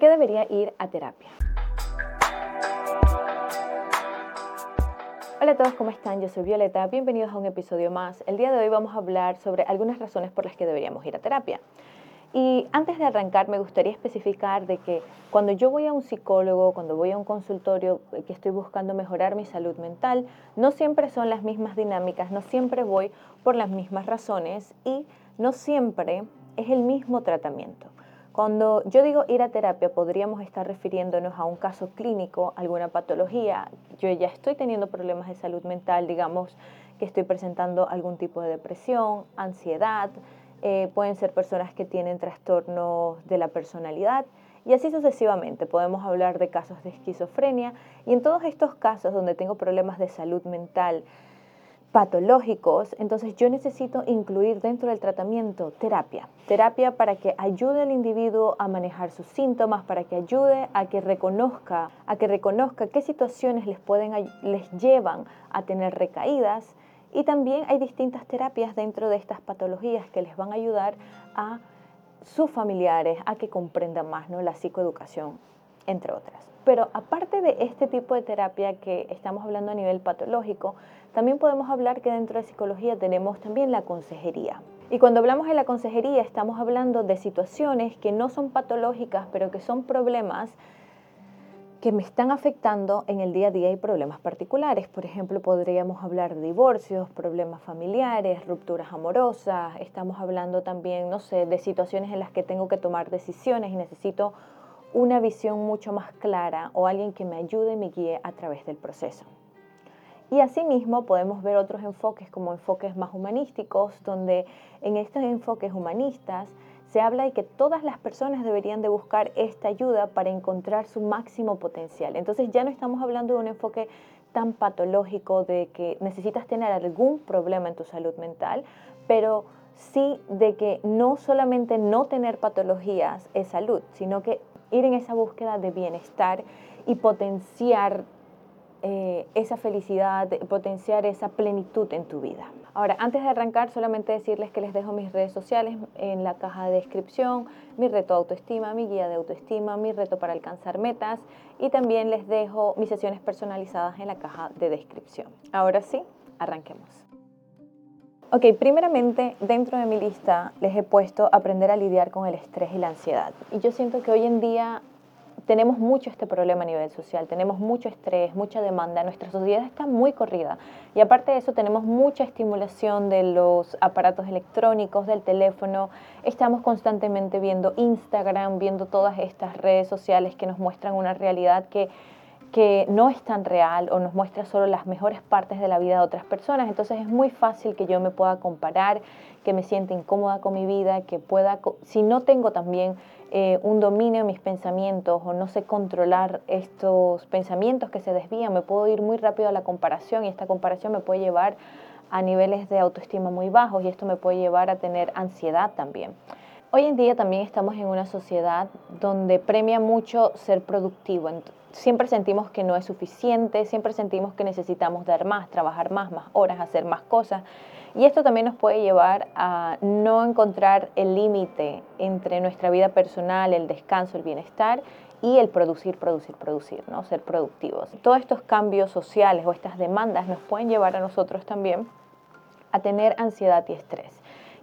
qué debería ir a terapia? Hola a todos, ¿cómo están? Yo soy Violeta, bienvenidos a un episodio más. El día de hoy vamos a hablar sobre algunas razones por las que deberíamos ir a terapia. Y antes de arrancar, me gustaría especificar de que cuando yo voy a un psicólogo, cuando voy a un consultorio eh, que estoy buscando mejorar mi salud mental, no siempre son las mismas dinámicas, no siempre voy por las mismas razones y no siempre es el mismo tratamiento. Cuando yo digo ir a terapia, podríamos estar refiriéndonos a un caso clínico, alguna patología. Yo ya estoy teniendo problemas de salud mental, digamos que estoy presentando algún tipo de depresión, ansiedad, eh, pueden ser personas que tienen trastornos de la personalidad y así sucesivamente. Podemos hablar de casos de esquizofrenia y en todos estos casos donde tengo problemas de salud mental patológicos, entonces yo necesito incluir dentro del tratamiento terapia. Terapia para que ayude al individuo a manejar sus síntomas, para que ayude a que reconozca, a que reconozca qué situaciones les pueden les llevan a tener recaídas y también hay distintas terapias dentro de estas patologías que les van a ayudar a sus familiares a que comprendan más ¿no? la psicoeducación, entre otras. Pero aparte de este tipo de terapia que estamos hablando a nivel patológico, también podemos hablar que dentro de psicología tenemos también la consejería. Y cuando hablamos de la consejería estamos hablando de situaciones que no son patológicas, pero que son problemas que me están afectando en el día a día y problemas particulares. Por ejemplo, podríamos hablar de divorcios, problemas familiares, rupturas amorosas. Estamos hablando también, no sé, de situaciones en las que tengo que tomar decisiones y necesito una visión mucho más clara o alguien que me ayude y me guíe a través del proceso. Y asimismo podemos ver otros enfoques como enfoques más humanísticos, donde en estos enfoques humanistas se habla de que todas las personas deberían de buscar esta ayuda para encontrar su máximo potencial. Entonces ya no estamos hablando de un enfoque tan patológico de que necesitas tener algún problema en tu salud mental, pero sí de que no solamente no tener patologías es salud, sino que ir en esa búsqueda de bienestar y potenciar eh, esa felicidad, potenciar esa plenitud en tu vida. Ahora, antes de arrancar, solamente decirles que les dejo mis redes sociales en la caja de descripción, mi reto autoestima, mi guía de autoestima, mi reto para alcanzar metas y también les dejo mis sesiones personalizadas en la caja de descripción. Ahora sí, arranquemos. Ok, primeramente dentro de mi lista les he puesto aprender a lidiar con el estrés y la ansiedad. Y yo siento que hoy en día tenemos mucho este problema a nivel social, tenemos mucho estrés, mucha demanda, nuestra sociedad está muy corrida y aparte de eso tenemos mucha estimulación de los aparatos electrónicos, del teléfono, estamos constantemente viendo Instagram, viendo todas estas redes sociales que nos muestran una realidad que que no es tan real o nos muestra solo las mejores partes de la vida de otras personas. Entonces es muy fácil que yo me pueda comparar, que me sienta incómoda con mi vida, que pueda, si no tengo también eh, un dominio en mis pensamientos o no sé controlar estos pensamientos que se desvían, me puedo ir muy rápido a la comparación y esta comparación me puede llevar a niveles de autoestima muy bajos y esto me puede llevar a tener ansiedad también. Hoy en día también estamos en una sociedad donde premia mucho ser productivo. Siempre sentimos que no es suficiente, siempre sentimos que necesitamos dar más, trabajar más, más horas, hacer más cosas. Y esto también nos puede llevar a no encontrar el límite entre nuestra vida personal, el descanso, el bienestar y el producir, producir, producir, ¿no? Ser productivos. Todos estos cambios sociales o estas demandas nos pueden llevar a nosotros también a tener ansiedad y estrés.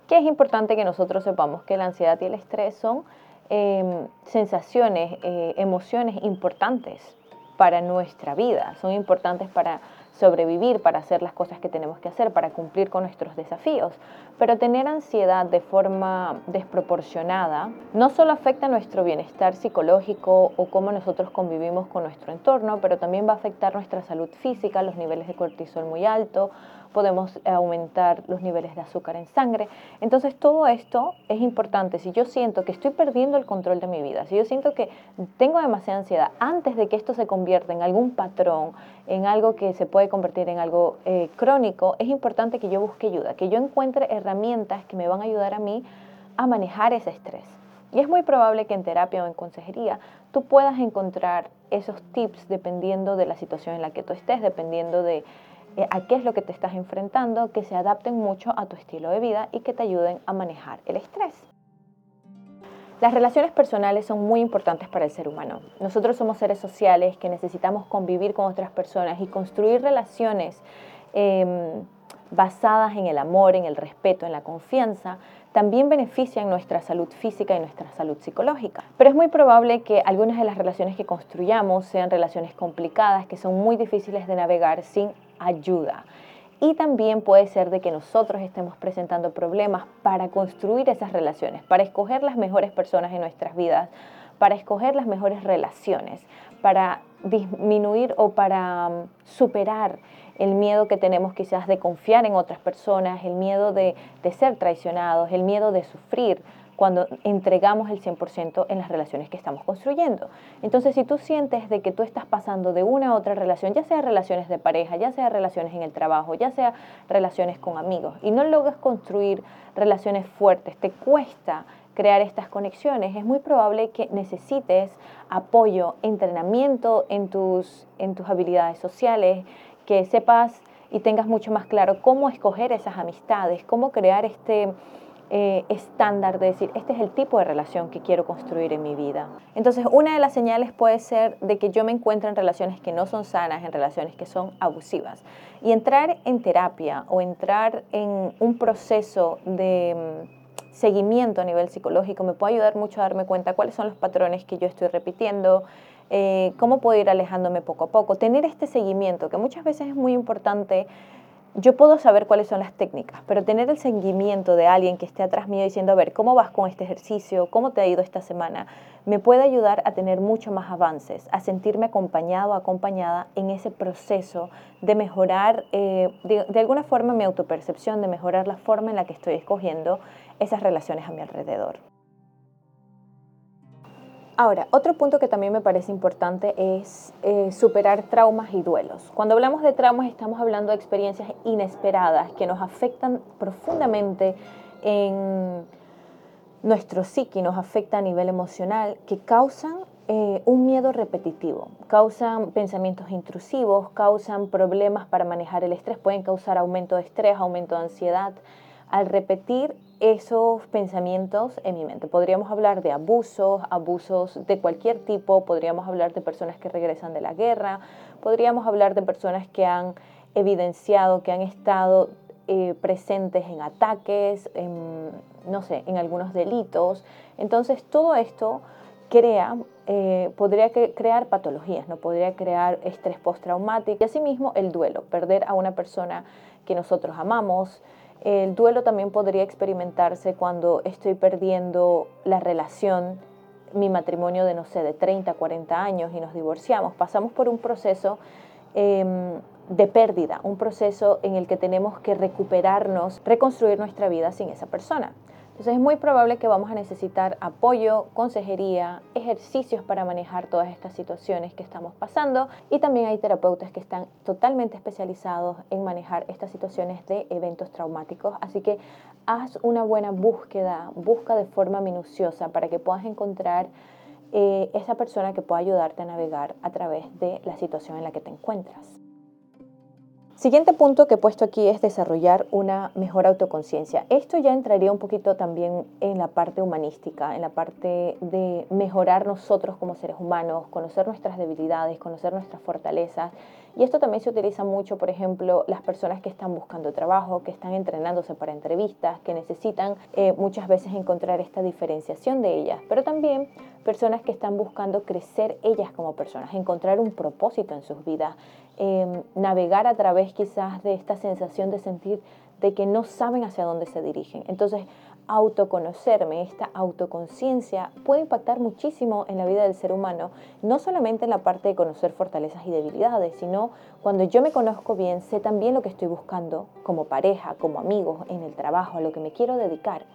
Que es importante que nosotros sepamos que la ansiedad y el estrés son em, sensaciones, eh, emociones importantes para nuestra vida, son importantes para sobrevivir, para hacer las cosas que tenemos que hacer, para cumplir con nuestros desafíos. Pero tener ansiedad de forma desproporcionada no solo afecta nuestro bienestar psicológico o cómo nosotros convivimos con nuestro entorno, pero también va a afectar nuestra salud física, los niveles de cortisol muy alto, podemos aumentar los niveles de azúcar en sangre. Entonces todo esto es importante. Si yo siento que estoy perdiendo el control de mi vida, si yo siento que tengo demasiada ansiedad, antes de que esto se convierta en algún patrón, en algo que se puede convertir en algo eh, crónico, es importante que yo busque ayuda, que yo encuentre herramientas que me van a ayudar a mí a manejar ese estrés. Y es muy probable que en terapia o en consejería tú puedas encontrar esos tips dependiendo de la situación en la que tú estés, dependiendo de a qué es lo que te estás enfrentando, que se adapten mucho a tu estilo de vida y que te ayuden a manejar el estrés. Las relaciones personales son muy importantes para el ser humano. Nosotros somos seres sociales que necesitamos convivir con otras personas y construir relaciones em, basadas en el amor, en el respeto, en la confianza, también benefician nuestra salud física y nuestra salud psicológica. Pero es muy probable que algunas de las relaciones que construyamos sean relaciones complicadas, que son muy difíciles de navegar sin ayuda. Y también puede ser de que nosotros estemos presentando problemas para construir esas relaciones, para escoger las mejores personas en nuestras vidas, para escoger las mejores relaciones, para disminuir o para mm, superar el miedo que tenemos quizás de confiar en otras personas, el miedo de, ser traicionados, el miedo de sufrir cuando entregamos el 100% en las relaciones que estamos construyendo. Entonces, si tú sientes de que tú estás pasando de una a otra relación, ya sea relaciones de pareja, ya sea relaciones en el trabajo, ya sea relaciones con amigos, y no logras construir relaciones fuertes, te cuesta crear estas conexiones, es muy probable que necesites apoyo, entrenamiento en tus, en tus habilidades sociales, que sepas y tengas mucho más claro cómo escoger esas amistades, cómo crear este eh, estándar de decir, este es el tipo de relación que quiero construir en mi vida. Entonces, una de las señales puede ser de que yo me encuentro en relaciones que no son sanas, en relaciones que son abusivas. Y entrar en terapia o entrar en un proceso de mm, seguimiento a nivel psicológico me puede ayudar mucho a darme cuenta cuáles son los patrones que yo estoy repitiendo, eh, cómo puedo ir alejándome poco a poco, tener este seguimiento, que muchas veces es muy importante. Yo puedo saber cuáles son las técnicas, pero tener el seguimiento de alguien que esté atrás mío diciendo, a ver, ¿cómo vas con este ejercicio? ¿Cómo te ha ido esta semana? Me puede ayudar a tener mucho más avances, a sentirme acompañado, acompañada en ese proceso de mejorar, eh, de alguna forma, mi autopercepción, de mejorar la forma en la que estoy escogiendo esas relaciones a mi alrededor. Ahora, otro punto que también me parece importante es eh, superar traumas y duelos. Cuando hablamos de traumas estamos hablando de experiencias inesperadas que nos afectan profundamente en nuestro psique, nos afecta a nivel emocional, que causan eh, un miedo repetitivo, causan pensamientos intrusivos, causan problemas para manejar el estrés, pueden causar aumento de estrés, aumento de ansiedad. Al repetir esos pensamientos en mi mente. Podríamos hablar de abusos, abusos de cualquier tipo, podríamos hablar de personas que regresan de la guerra, podríamos hablar de personas que han evidenciado, que han estado eh, presentes en ataques, no sé, en algunos delitos. Entonces todo esto crea, eh, podría crear patologías, ¿no? podría crear estrés postraumático y asimismo el duelo, perder a una persona que nosotros amamos, el duelo también podría experimentarse cuando estoy perdiendo la relación, mi matrimonio de, no sé, de 30, 40 años y nos divorciamos. Pasamos por un proceso em, de pérdida, un proceso en el que tenemos que recuperarnos, reconstruir nuestra vida sin esa persona. Entonces es muy probable que vamos a necesitar apoyo, consejería, ejercicios para manejar todas estas situaciones que estamos pasando y también hay terapeutas que están totalmente especializados en manejar estas situaciones de eventos traumáticos. Así que haz una buena búsqueda, busca de forma minuciosa para que puedas encontrar eh, esa persona que pueda ayudarte a navegar a través de la situación en la que te encuentras. Siguiente punto que he puesto aquí es desarrollar una mejor autoconciencia. Esto ya entraría un poquito también en la parte humanística, en la parte de mejorar nosotros como seres humanos, conocer nuestras debilidades, conocer nuestras fortalezas. Y esto también se utiliza mucho, por ejemplo, las personas que están buscando trabajo, que están entrenándose para entrevistas, que necesitan eh, muchas veces encontrar esta diferenciación de ellas, pero también personas que están buscando crecer ellas como personas, encontrar un propósito en sus vidas, Em, navegar a través quizás de esta sensación de sentir de que no saben hacia dónde se dirigen. Entonces, autoconocerme, esta autoconciencia puede impactar muchísimo en la vida del ser humano, no solamente en la parte de conocer fortalezas y debilidades, sino cuando yo me conozco bien, sé también lo que estoy buscando como pareja, como amigo, en el trabajo, a lo que me quiero dedicar.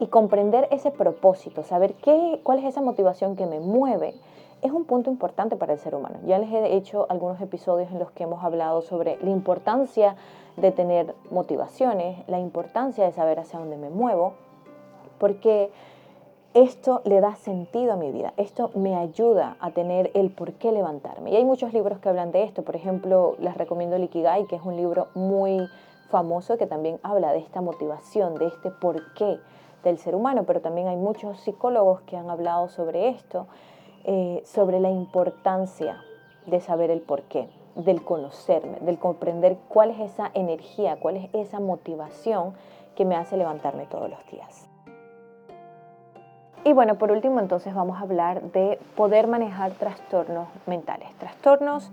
Y comprender ese propósito, saber qué, cuál es esa motivación que me mueve, es un punto importante para el ser humano. Ya les he hecho algunos episodios en los que hemos hablado sobre la importancia de tener motivaciones, la importancia de saber hacia dónde me muevo, porque esto le da sentido a mi vida, esto me ayuda a tener el por qué levantarme. Y hay muchos libros que hablan de esto, por ejemplo, les recomiendo el Ikigai, que es un libro muy famoso que también habla de esta motivación, de este por qué del ser humano, pero también hay muchos psicólogos que han hablado sobre esto, eh, sobre la importancia de saber el porqué, del conocerme, del comprender cuál es esa energía, cuál es esa motivación que me hace levantarme todos los días. Y bueno, por último entonces vamos a hablar de poder manejar trastornos mentales. Trastornos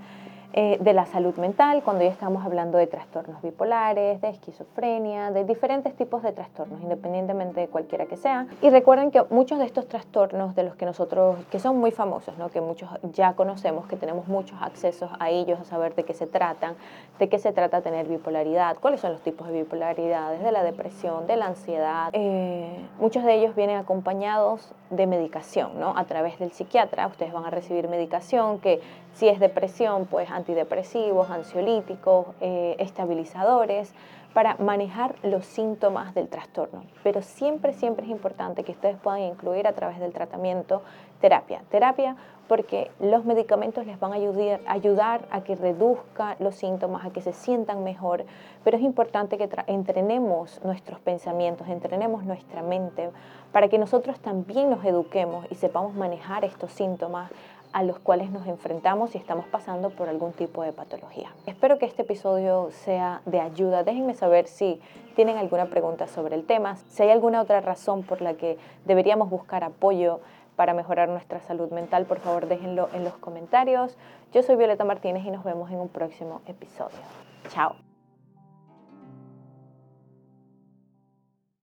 eh, de la salud mental, cuando ya estamos hablando de trastornos bipolares, de esquizofrenia, de diferentes tipos de trastornos, independientemente de cualquiera que sea. Y recuerden que muchos de estos trastornos de los que nosotros, que son muy famosos, ¿no? que muchos ya conocemos, que tenemos muchos accesos a ellos, a saber de qué se tratan, de qué se trata tener bipolaridad, cuáles son los tipos de bipolaridades, de la depresión, de la ansiedad. Eh, muchos de ellos vienen acompañados de medicación, ¿no? A través del psiquiatra, ustedes van a recibir medicación que si es depresión, pues antidepresivos, ansiolíticos, eh, estabilizadores, para manejar los síntomas del trastorno. Pero siempre, siempre es importante que ustedes puedan incluir a través del tratamiento terapia. Terapia porque los medicamentos les van a ayudar, ayudar a que reduzca los síntomas, a que se sientan mejor, pero es importante que entrenemos nuestros pensamientos, entrenemos nuestra mente para que nosotros también nos eduquemos y sepamos manejar estos síntomas a los cuales nos enfrentamos y estamos pasando por algún tipo de patología. Espero que este episodio sea de ayuda. Déjenme saber si tienen alguna pregunta sobre el tema, si hay alguna otra razón por la que deberíamos buscar apoyo para mejorar nuestra salud mental, por favor déjenlo en los comentarios. Yo soy Violeta Martínez y nos vemos en un próximo episodio. Chao.